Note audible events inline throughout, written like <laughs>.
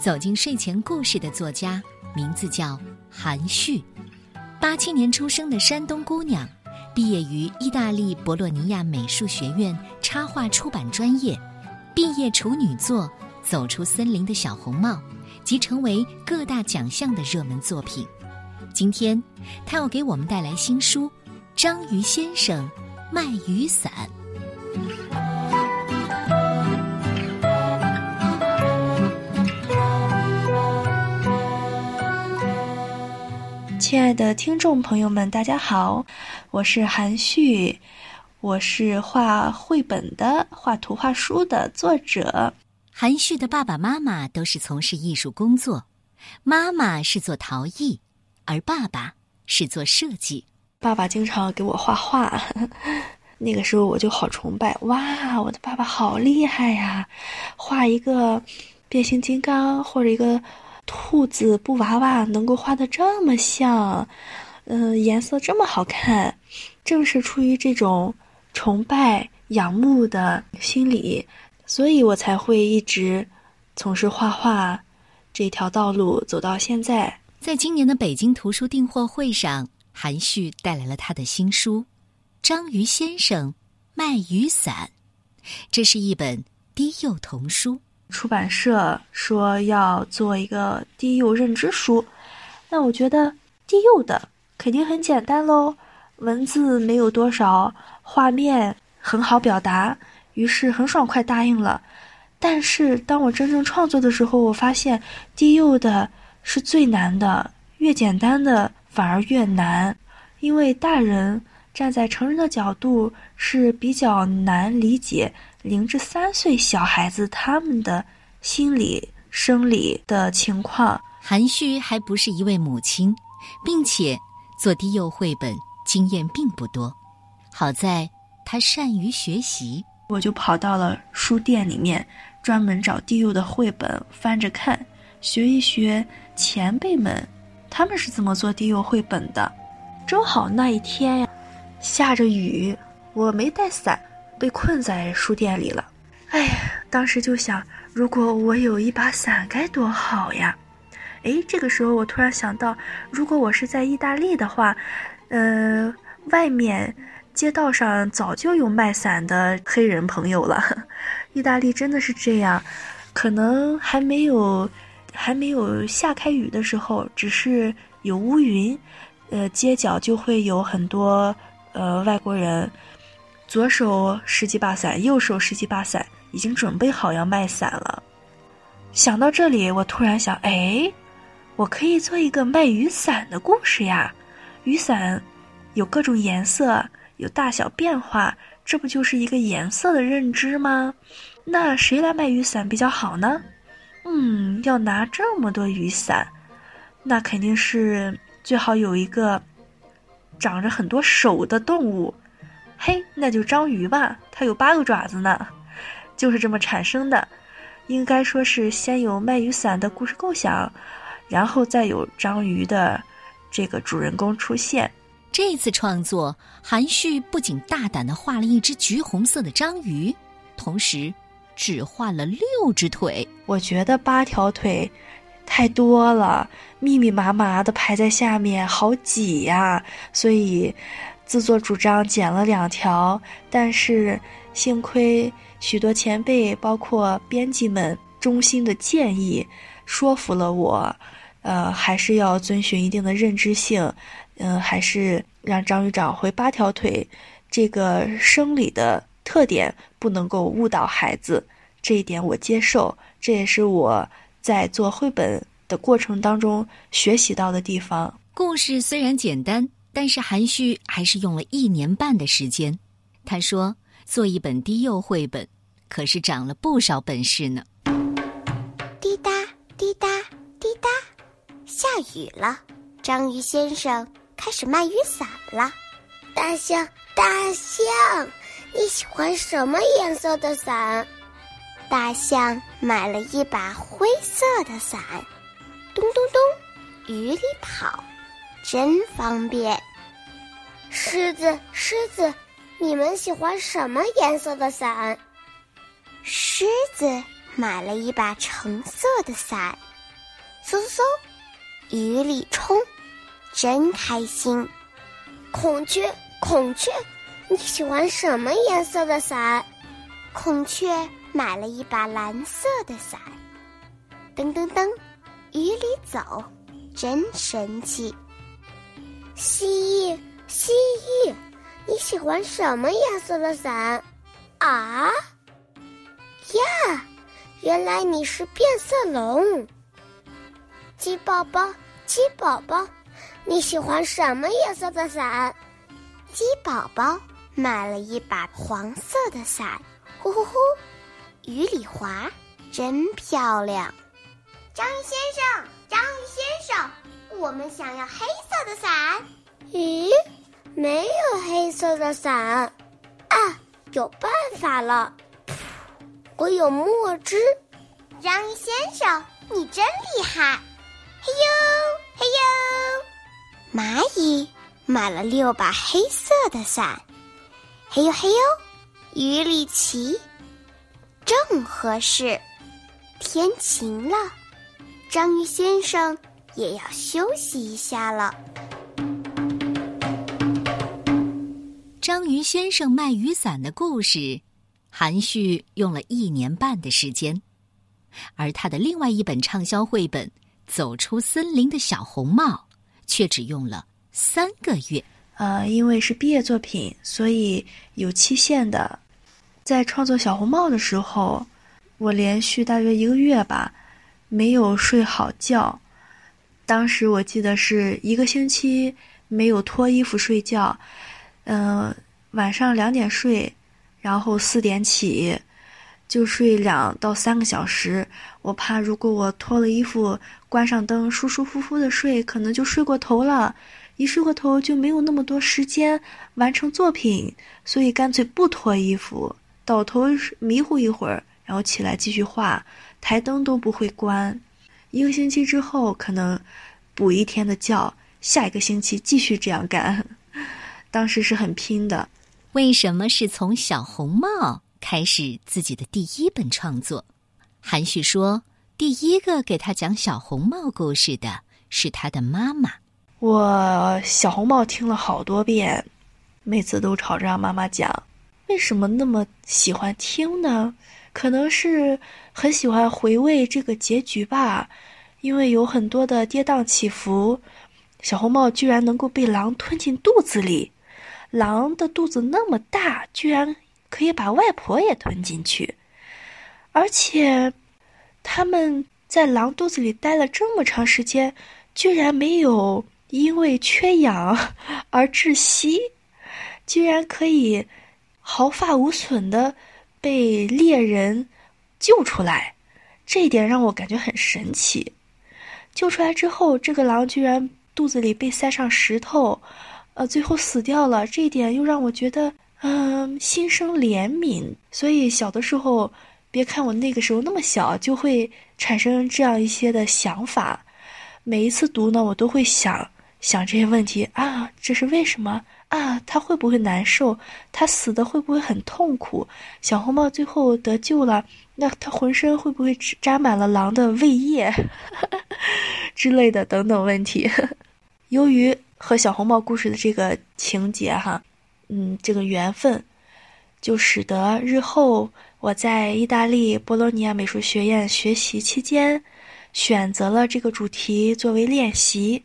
走进睡前故事的作家，名字叫韩旭，八七年出生的山东姑娘，毕业于意大利博洛尼亚美术学院插画出版专业，毕业处女作《走出森林的小红帽》，即成为各大奖项的热门作品。今天，他要给我们带来新书《章鱼先生卖雨伞》。亲爱的听众朋友们，大家好，我是韩旭，我是画绘本的、画图画书的作者。韩旭的爸爸妈妈都是从事艺术工作，妈妈是做陶艺，而爸爸是做设计。爸爸经常给我画画，<laughs> 那个时候我就好崇拜，哇，我的爸爸好厉害呀！画一个变形金刚或者一个。兔子布娃娃能够画的这么像，嗯，颜色这么好看，正是出于这种崇拜、仰慕的心理，所以我才会一直从事画画这条道路走到现在。在今年的北京图书订货会上，韩旭带来了他的新书《章鱼先生卖雨伞》，这是一本低幼童书。出版社说要做一个低幼认知书，那我觉得低幼的肯定很简单喽，文字没有多少，画面很好表达，于是很爽快答应了。但是当我真正创作的时候，我发现低幼的是最难的，越简单的反而越难，因为大人站在成人的角度是比较难理解。零至三岁小孩子他们的心理生理的情况，韩旭还不是一位母亲，并且做低幼绘本经验并不多。好在他善于学习，我就跑到了书店里面，专门找低幼的绘本翻着看，学一学前辈们他们是怎么做低幼绘本的。正好那一天呀，下着雨，我没带伞。被困在书店里了，哎呀，当时就想，如果我有一把伞该多好呀！哎，这个时候我突然想到，如果我是在意大利的话，呃，外面街道上早就有卖伞的黑人朋友了。<laughs> 意大利真的是这样，可能还没有还没有下开雨的时候，只是有乌云，呃，街角就会有很多呃外国人。左手拾几把伞，右手拾几把伞，已经准备好要卖伞了。想到这里，我突然想，哎，我可以做一个卖雨伞的故事呀！雨伞有各种颜色，有大小变化，这不就是一个颜色的认知吗？那谁来卖雨伞比较好呢？嗯，要拿这么多雨伞，那肯定是最好有一个长着很多手的动物。嘿，那就章鱼吧，它有八个爪子呢，就是这么产生的。应该说是先有卖雨伞的故事构想，然后再有章鱼的这个主人公出现。这次创作，韩旭不仅大胆地画了一只橘红色的章鱼，同时只画了六只腿。我觉得八条腿太多了，密密麻麻的排在下面，好挤呀，所以。自作主张剪了两条，但是幸亏许多前辈，包括编辑们衷心的建议，说服了我，呃，还是要遵循一定的认知性，嗯，还是让章鱼长回八条腿，这个生理的特点不能够误导孩子，这一点我接受，这也是我在做绘本的过程当中学习到的地方。故事虽然简单。但是韩旭还是用了一年半的时间。他说：“做一本低幼绘本，可是长了不少本事呢。”滴答滴答滴答，下雨了。章鱼先生开始卖雨伞了。大象，大象，你喜欢什么颜色的伞？大象买了一把灰色的伞。咚咚咚，雨里跑，真方便。狮子，狮子，你们喜欢什么颜色的伞？狮子买了一把橙色的伞，嗖嗖嗖，雨里冲，真开心。孔雀，孔雀，你喜欢什么颜色的伞？孔雀买了一把蓝色的伞。噔噔噔，雨里走，真神气。蜥蜴，蜥蜴，你喜欢什么颜色的伞？啊？呀，原来你是变色龙。鸡宝宝，鸡宝宝。你喜欢什么颜色的伞？鸡宝宝买了一把黄色的伞，呼呼呼，雨里滑，真漂亮。章鱼先生，章鱼先生，我们想要黑色的伞。咦，没有黑色的伞。啊，有办法了，我有墨汁。章鱼先生，你真厉害！嘿呦，嘿呦。蚂蚁买了六把黑色的伞，嘿呦嘿呦，雨里骑，正合适。天晴了，章鱼先生也要休息一下了。章鱼先生卖雨伞的故事，韩旭用了一年半的时间，而他的另外一本畅销绘本《走出森林的小红帽》。却只用了三个月，呃，因为是毕业作品，所以有期限的。在创作小红帽的时候，我连续大约一个月吧，没有睡好觉。当时我记得是一个星期没有脱衣服睡觉，嗯，晚上两点睡，然后四点起。就睡两到三个小时，我怕如果我脱了衣服，关上灯，舒舒服服的睡，可能就睡过头了。一睡过头就没有那么多时间完成作品，所以干脆不脱衣服，倒头迷糊一会儿，然后起来继续画，台灯都不会关。一个星期之后，可能补一天的觉，下一个星期继续这样干。当时是很拼的。为什么是从小红帽？开始自己的第一本创作，韩旭说：“第一个给他讲小红帽故事的是他的妈妈。我小红帽听了好多遍，每次都吵着让妈妈讲。为什么那么喜欢听呢？可能是很喜欢回味这个结局吧，因为有很多的跌宕起伏。小红帽居然能够被狼吞进肚子里，狼的肚子那么大，居然……”可以把外婆也吞进去，而且他们在狼肚子里待了这么长时间，居然没有因为缺氧 <laughs> 而窒息，居然可以毫发无损的被猎人救出来，这一点让我感觉很神奇。救出来之后，这个狼居然肚子里被塞上石头，呃，最后死掉了，这一点又让我觉得。嗯，心生怜悯，所以小的时候，别看我那个时候那么小，就会产生这样一些的想法。每一次读呢，我都会想想这些问题啊，这是为什么啊？他会不会难受？他死的会不会很痛苦？小红帽最后得救了，那他浑身会不会沾满了狼的胃液 <laughs> 之类的等等问题？<laughs> 由于和小红帽故事的这个情节哈。嗯，这个缘分，就使得日后我在意大利波罗尼亚美术学院学习期间，选择了这个主题作为练习。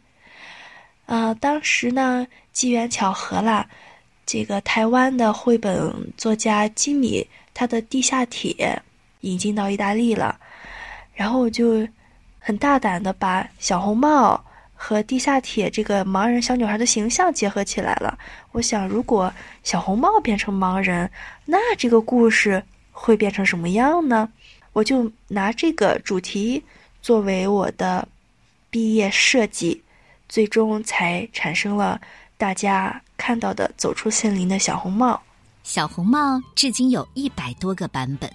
啊，当时呢，机缘巧合啦，这个台湾的绘本作家金米他的《地下铁》引进到意大利了，然后我就很大胆的把小红帽。和地下铁这个盲人小女孩的形象结合起来了。我想，如果小红帽变成盲人，那这个故事会变成什么样呢？我就拿这个主题作为我的毕业设计，最终才产生了大家看到的走出森林的小红帽。小红帽至今有一百多个版本，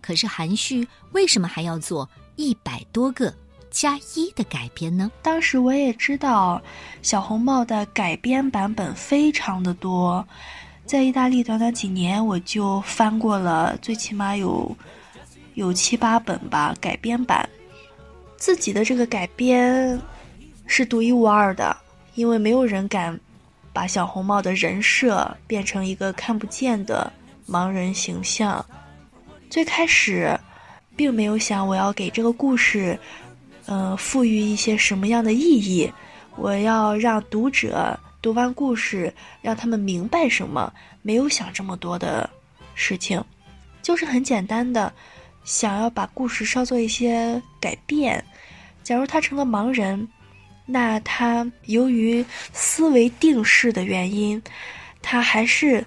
可是韩旭为什么还要做一百多个？加一的改编呢？当时我也知道，小红帽的改编版本非常的多，在意大利短短几年，我就翻过了最起码有有七八本吧改编版。自己的这个改编是独一无二的，因为没有人敢把小红帽的人设变成一个看不见的盲人形象。最开始，并没有想我要给这个故事，嗯，赋予一些什么样的意义。我要让读者读完故事，让他们明白什么？没有想这么多的事情，就是很简单的，想要把故事稍做一些改变。假如他成了盲人，那他由于思维定势的原因，他还是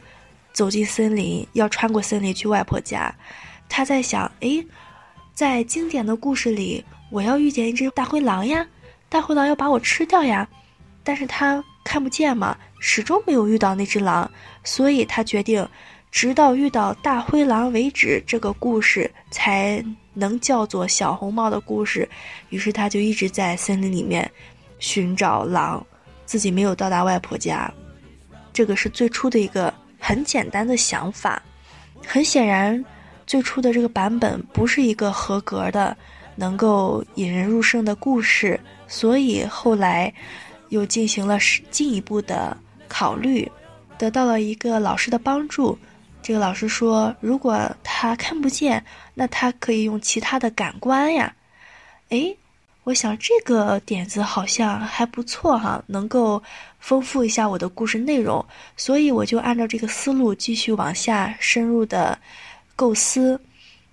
走进森林，要穿过森林去外婆家。他在想：哎，在经典的故事里，我要遇见一只大灰狼呀。大灰狼要把我吃掉呀，但是他看不见嘛，始终没有遇到那只狼，所以他决定，直到遇到大灰狼为止，这个故事才能叫做小红帽的故事。于是他就一直在森林里面寻找狼，自己没有到达外婆家。这个是最初的一个很简单的想法。很显然，最初的这个版本不是一个合格的。能够引人入胜的故事，所以后来又进行了进一步的考虑，得到了一个老师的帮助。这个老师说，如果他看不见，那他可以用其他的感官呀。诶，我想这个点子好像还不错哈，能够丰富一下我的故事内容，所以我就按照这个思路继续往下深入的构思。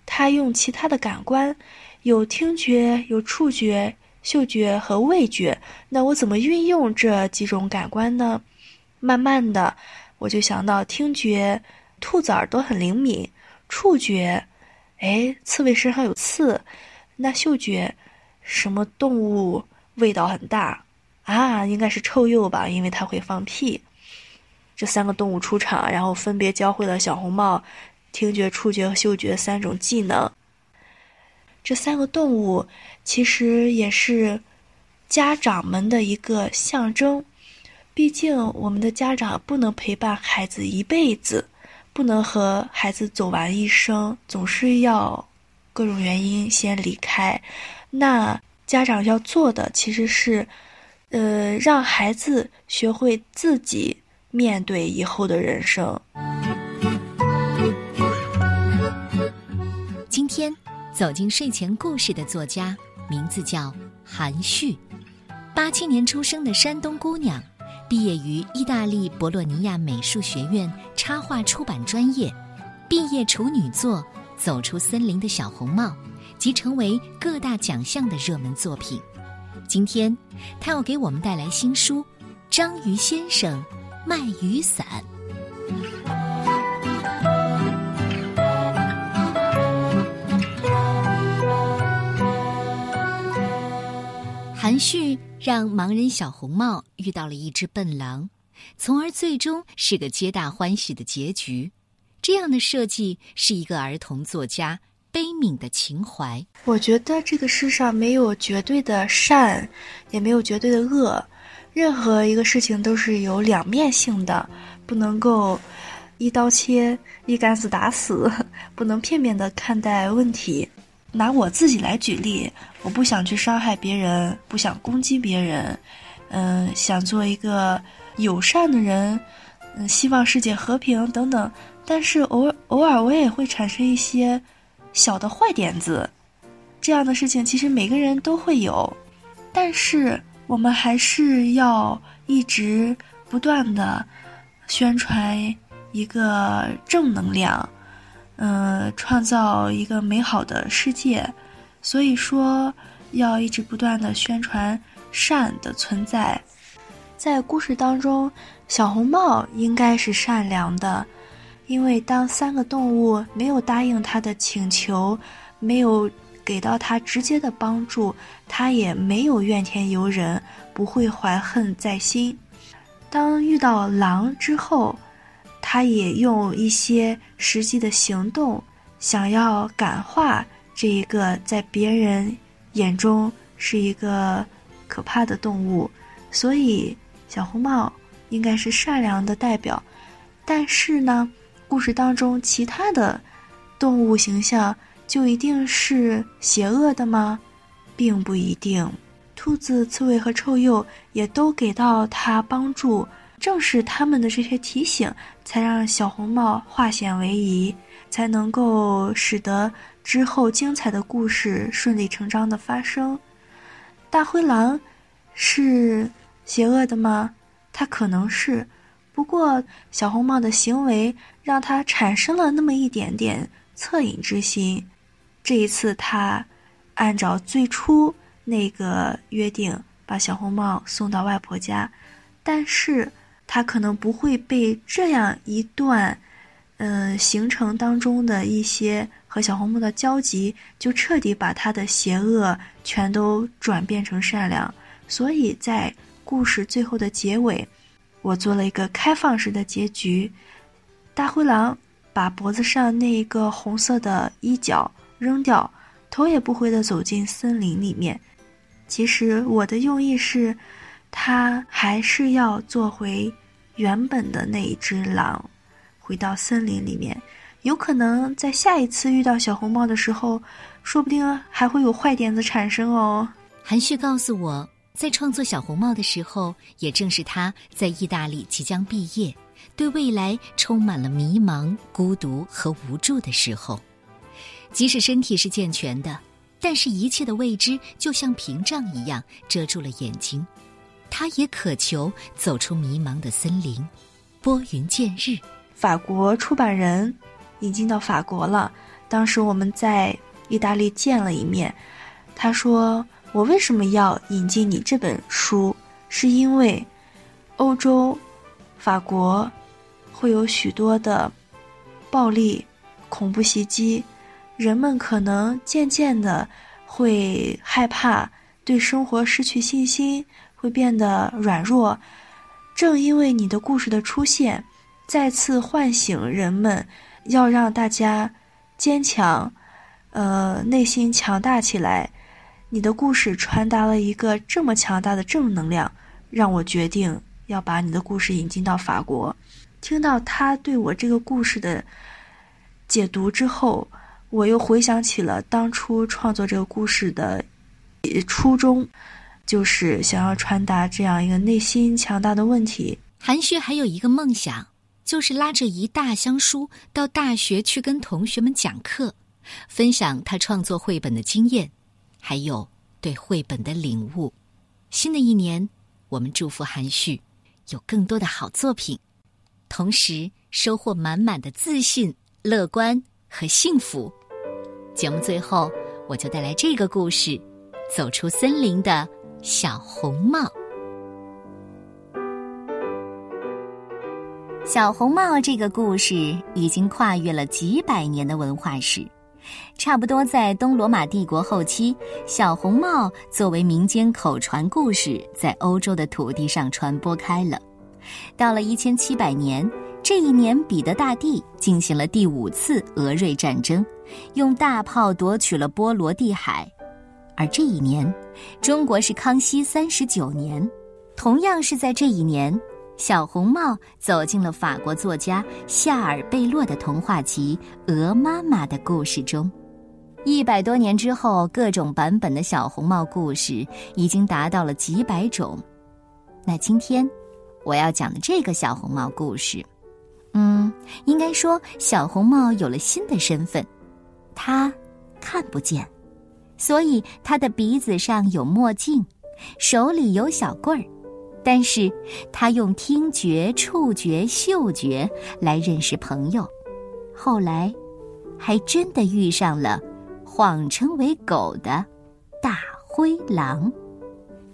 他用其他的感官。有听觉、有触觉、嗅觉和味觉，那我怎么运用这几种感官呢？慢慢的，我就想到听觉，兔子耳朵很灵敏；触觉，哎，刺猬身上有刺；那嗅觉，什么动物味道很大啊？应该是臭鼬吧，因为它会放屁。这三个动物出场，然后分别教会了小红帽听觉、触觉和嗅觉三种技能。这三个动物其实也是家长们的一个象征，毕竟我们的家长不能陪伴孩子一辈子，不能和孩子走完一生，总是要各种原因先离开。那家长要做的其实是，呃，让孩子学会自己面对以后的人生。今天。走进睡前故事的作家名字叫韩旭，八七年出生的山东姑娘，毕业于意大利博洛尼亚美术学院插画出版专业，毕业处女作《走出森林的小红帽》即成为各大奖项的热门作品。今天，他要给我们带来新书《章鱼先生卖雨伞》。韩旭让盲人小红帽遇到了一只笨狼，从而最终是个皆大欢喜的结局。这样的设计是一个儿童作家悲悯的情怀。我觉得这个世上没有绝对的善，也没有绝对的恶，任何一个事情都是有两面性的，不能够一刀切、一竿子打死，不能片面的看待问题。拿我自己来举例，我不想去伤害别人，不想攻击别人，嗯，想做一个友善的人，嗯，希望世界和平等等。但是偶尔偶尔我也会产生一些小的坏点子，这样的事情其实每个人都会有，但是我们还是要一直不断的宣传一个正能量。嗯，创造一个美好的世界，所以说要一直不断的宣传善的存在。在故事当中，小红帽应该是善良的，因为当三个动物没有答应他的请求，没有给到他直接的帮助，他也没有怨天尤人，不会怀恨在心。当遇到狼之后。他也用一些实际的行动，想要感化这一个在别人眼中是一个可怕的动物，所以小红帽应该是善良的代表。但是呢，故事当中其他的动物形象就一定是邪恶的吗？并不一定。兔子、刺猬和臭鼬也都给到他帮助，正是他们的这些提醒，才让小红帽化险为夷，才能够使得之后精彩的故事顺理成章的发生。大灰狼是邪恶的吗？他可能是，不过小红帽的行为让他产生了那么一点点恻隐之心。这一次，他按照最初那个约定，把小红帽送到外婆家，但是他可能不会被这样一段，嗯，行程当中的一些和小红帽的交集，就彻底把他的邪恶全都转变成善良。所以在故事最后的结尾，我做了一个开放式的结局，大灰狼把脖子上那一个红色的衣角。扔掉，头也不回地走进森林里面。其实我的用意是，他还是要做回原本的那一只狼，回到森林里面。有可能在下一次遇到小红帽的时候，说不定还会有坏点子产生哦。韩旭告诉我，在创作小红帽的时候，也正是他在意大利即将毕业，对未来充满了迷茫、孤独和无助的时候。即使身体是健全的，但是一切的未知就像屏障一样遮住了眼睛。他也渴求走出迷茫的森林，拨云见日。法国出版人引进到法国了，当时我们在意大利见了一面。他说：“我为什么要引进你这本书？是因为欧洲、法国会有许多的暴力、恐怖袭击。”人们可能渐渐的会害怕，对生活失去信心，会变得软弱。正因为你的故事的出现，再次唤醒人们，要让大家坚强，呃，内心强大起来。你的故事传达了一个这么强大的正能量，让我决定要把你的故事引进到法国。听到他对我这个故事的解读之后。我又回想起了当初创作这个故事的初衷，就是想要传达这样一个内心强大的问题。韩旭还有一个梦想，就是拉着一大箱书到大学去跟同学们讲课，分享他创作绘本的经验，还有对绘本的领悟。新的一年，我们祝福韩旭有更多的好作品，同时收获满满的自信、乐观和幸福。节目最后，我就带来这个故事：走出森林的小红帽。小红帽这个故事已经跨越了几百年的文化史，差不多在东罗马帝国后期，小红帽作为民间口传故事，在欧洲的土地上传播开了。到了一千七百年。这一年，彼得大帝进行了第五次俄瑞战争，用大炮夺取了波罗的海。而这一年，中国是康熙三十九年，同样是在这一年，小红帽走进了法国作家夏尔贝洛的童话集《鹅妈妈的故事》中。一百多年之后，各种版本的小红帽故事已经达到了几百种。那今天，我要讲的这个小红帽故事。嗯，应该说小红帽有了新的身份，她看不见，所以它的鼻子上有墨镜，手里有小棍儿，但是它用听觉、触觉、嗅觉来认识朋友。后来，还真的遇上了谎称为狗的大灰狼。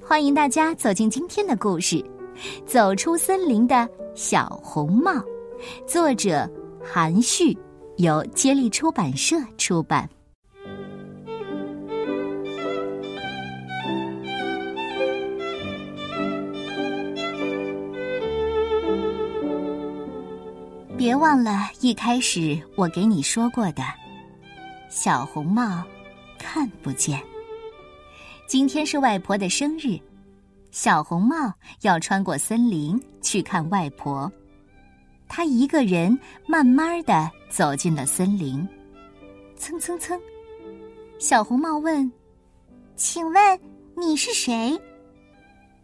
欢迎大家走进今天的故事，走出森林的小红帽。作者韩旭，由接力出版社出版。别忘了一开始我给你说过的，小红帽看不见。今天是外婆的生日，小红帽要穿过森林去看外婆。他一个人慢慢的走进了森林，蹭蹭蹭，小红帽问：“请问你是谁？”“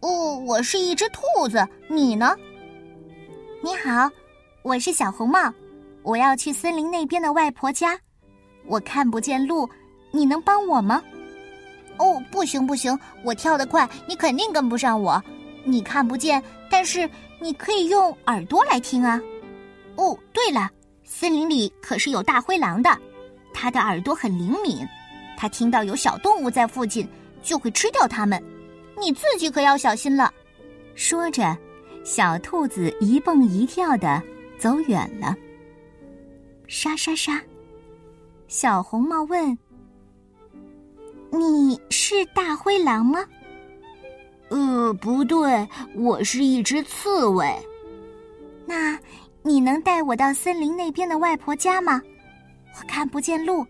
哦，我是一只兔子。你呢？”“你好，我是小红帽，我要去森林那边的外婆家，我看不见路，你能帮我吗？”“哦，不行不行，我跳得快，你肯定跟不上我。你看不见，但是你可以用耳朵来听啊。哦，对了，森林里可是有大灰狼的，它的耳朵很灵敏。”它听到有小动物在附近，就会吃掉它们。你自己可要小心了。说着，小兔子一蹦一跳的走远了。沙沙沙，小红帽问：“你是大灰狼吗？”“呃，不对，我是一只刺猬。”“那你能带我到森林那边的外婆家吗？我看不见路。”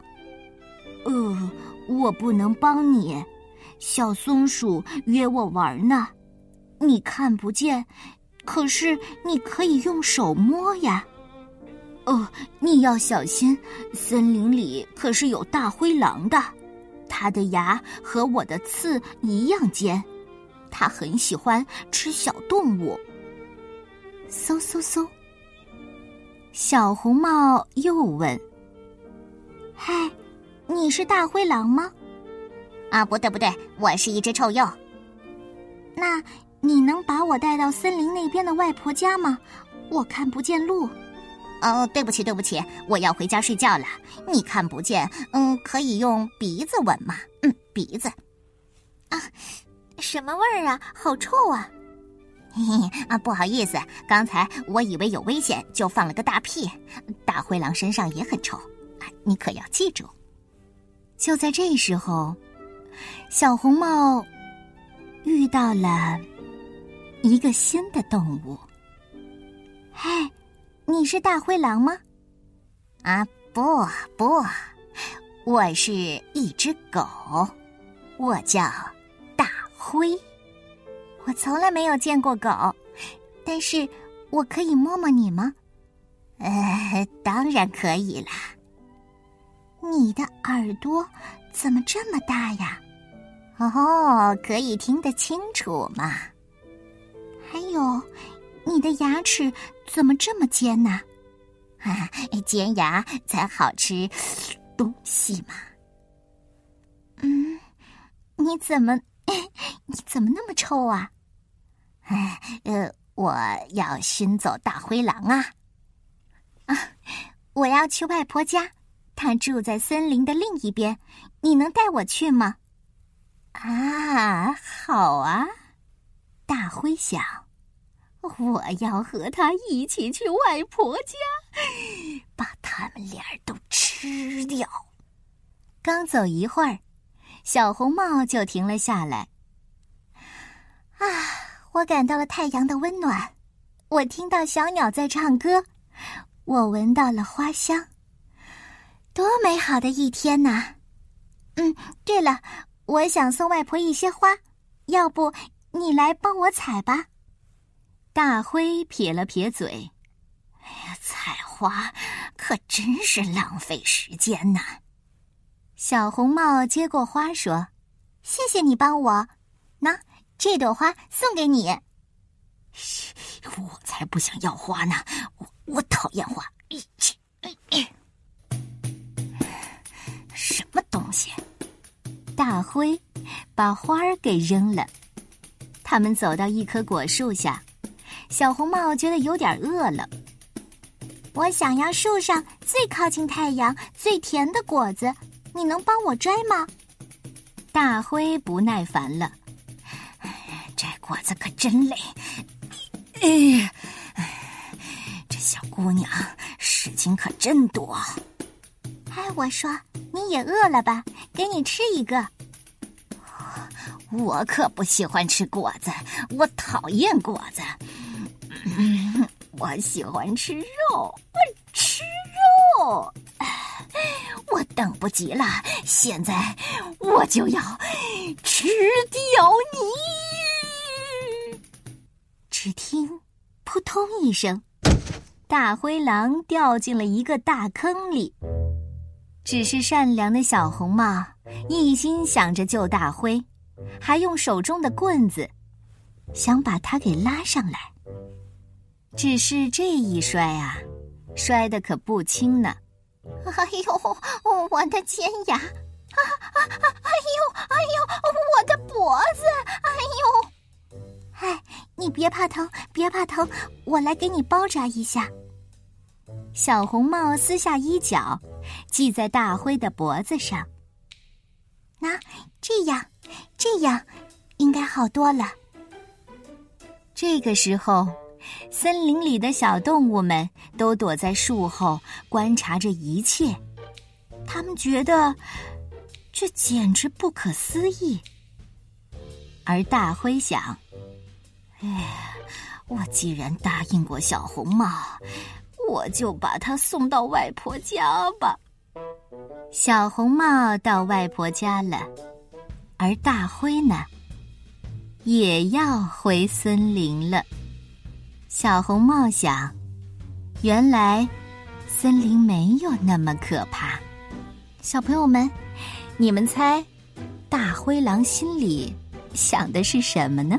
呃，我不能帮你，小松鼠约我玩呢。你看不见，可是你可以用手摸呀。哦，你要小心，森林里可是有大灰狼的，它的牙和我的刺一样尖，它很喜欢吃小动物。嗖嗖嗖，小红帽又问：“嗨。”你是大灰狼吗？啊，不对不对，我是一只臭鼬。那你能把我带到森林那边的外婆家吗？我看不见路。哦，对不起对不起，我要回家睡觉了。你看不见，嗯，可以用鼻子闻吗？嗯，鼻子。啊，什么味儿啊？好臭啊！嘿 <laughs> 嘿啊，不好意思，刚才我以为有危险，就放了个大屁。大灰狼身上也很臭，你可要记住。就在这时候，小红帽遇到了一个新的动物。嗨，你是大灰狼吗？啊，不不，我是一只狗，我叫大灰。我从来没有见过狗，但是我可以摸摸你吗？呃，当然可以啦。你的耳朵怎么这么大呀？哦，可以听得清楚嘛。哟，你的牙齿怎么这么尖呢？啊，<laughs> 尖牙才好吃东西嘛。嗯，你怎么，<laughs> 你怎么那么臭啊？哎，呃，我要熏走大灰狼啊！啊，我要去外婆家。她住在森林的另一边，你能带我去吗？啊，好啊！大灰想，我要和他一起去外婆家，把他们俩都吃掉。刚走一会儿，小红帽就停了下来。啊，我感到了太阳的温暖，我听到小鸟在唱歌，我闻到了花香。多美好的一天呐！嗯，对了，我想送外婆一些花，要不你来帮我采吧？大灰撇了撇嘴：“哎呀，采花可真是浪费时间呐。”小红帽接过花说：“谢谢你帮我，那这朵花送给你。”我才不想要花呢，我我讨厌花。什么东西？大灰把花儿给扔了。他们走到一棵果树下，小红帽觉得有点饿了。我想要树上最靠近太阳、最甜的果子，你能帮我摘吗？大灰不耐烦了。摘果子可真累。哎，这小姑娘事情可真多。哎，我说。你也饿了吧？给你吃一个。我可不喜欢吃果子，我讨厌果子。嗯我喜欢吃肉，吃肉。我等不及了，现在我就要吃掉你！只听“扑通”一声，大灰狼掉进了一个大坑里。只是善良的小红帽一心想着救大灰，还用手中的棍子想把他给拉上来。只是这一摔啊，摔得可不轻呢！哎呦，我的尖牙！啊啊啊！哎呦，哎呦，我的脖子！哎呦！哎，你别怕疼，别怕疼，我来给你包扎一下。小红帽撕下衣角，系在大灰的脖子上。那这样，这样，应该好多了。这个时候，森林里的小动物们都躲在树后观察着一切，他们觉得这简直不可思议。而大灰想：“哎，我既然答应过小红帽。”我就把他送到外婆家吧。小红帽到外婆家了，而大灰呢，也要回森林了。小红帽想，原来森林没有那么可怕。小朋友们，你们猜，大灰狼心里想的是什么呢？